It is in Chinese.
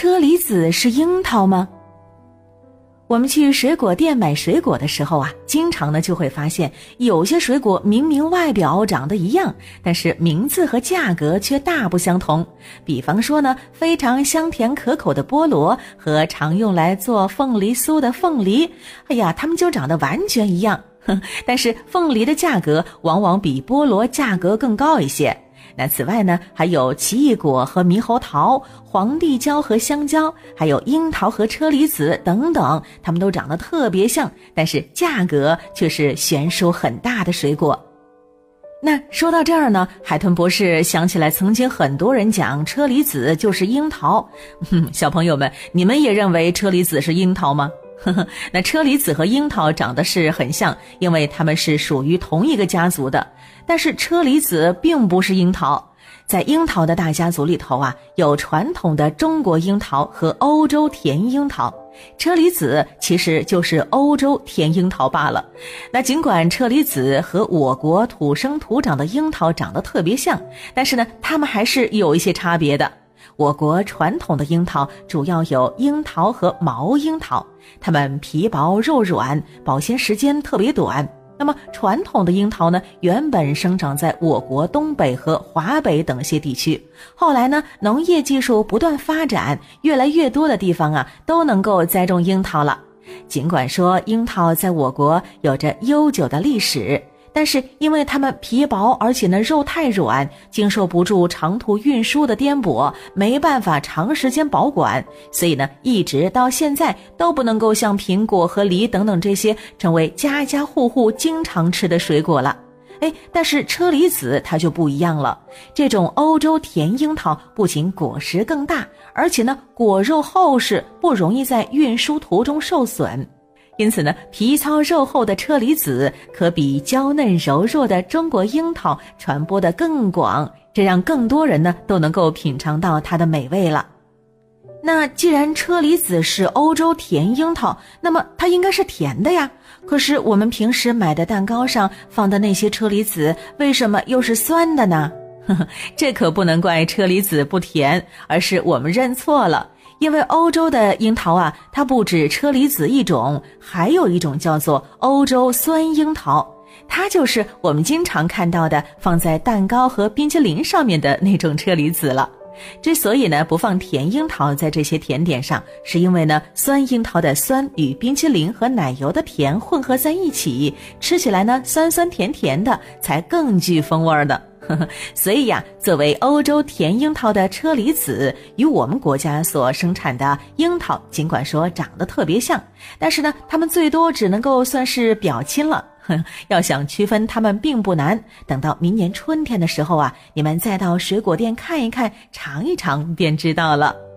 车厘子是樱桃吗？我们去水果店买水果的时候啊，经常呢就会发现，有些水果明明外表长得一样，但是名字和价格却大不相同。比方说呢，非常香甜可口的菠萝和常用来做凤梨酥的凤梨，哎呀，它们就长得完全一样。但是凤梨的价格往往比菠萝价格更高一些。那此外呢，还有奇异果和猕猴桃、皇帝蕉和香蕉，还有樱桃和车厘子等等，它们都长得特别像，但是价格却是悬殊很大的水果。那说到这儿呢，海豚博士想起来，曾经很多人讲车厘子就是樱桃。哼 小朋友们，你们也认为车厘子是樱桃吗？呵呵，那车厘子和樱桃长得是很像，因为它们是属于同一个家族的。但是车厘子并不是樱桃，在樱桃的大家族里头啊，有传统的中国樱桃和欧洲甜樱桃。车厘子其实就是欧洲甜樱桃罢了。那尽管车厘子和我国土生土长的樱桃长得特别像，但是呢，它们还是有一些差别的。我国传统的樱桃主要有樱桃和毛樱桃，它们皮薄肉软，保鲜时间特别短。那么传统的樱桃呢，原本生长在我国东北和华北等些地区，后来呢，农业技术不断发展，越来越多的地方啊都能够栽种樱桃了。尽管说樱桃在我国有着悠久的历史。但是因为它们皮薄，而且呢肉太软，经受不住长途运输的颠簸，没办法长时间保管，所以呢一直到现在都不能够像苹果和梨等等这些成为家家户户经常吃的水果了。哎，但是车厘子它就不一样了，这种欧洲甜樱桃不仅果实更大，而且呢果肉厚实，不容易在运输途中受损。因此呢，皮糙肉厚的车厘子可比娇嫩柔弱的中国樱桃传播的更广，这让更多人呢都能够品尝到它的美味了。那既然车厘子是欧洲甜樱桃，那么它应该是甜的呀。可是我们平时买的蛋糕上放的那些车厘子，为什么又是酸的呢？呵呵，这可不能怪车厘子不甜，而是我们认错了。因为欧洲的樱桃啊，它不止车厘子一种，还有一种叫做欧洲酸樱桃，它就是我们经常看到的放在蛋糕和冰淇淋上面的那种车厘子了。之所以呢不放甜樱桃在这些甜点上，是因为呢酸樱桃的酸与冰淇淋和奶油的甜混合在一起，吃起来呢酸酸甜甜的，才更具风味的。所以呀，作为欧洲甜樱桃的车厘子，与我们国家所生产的樱桃，尽管说长得特别像，但是呢，它们最多只能够算是表亲了。要想区分它们并不难，等到明年春天的时候啊，你们再到水果店看一看、尝一尝，便知道了。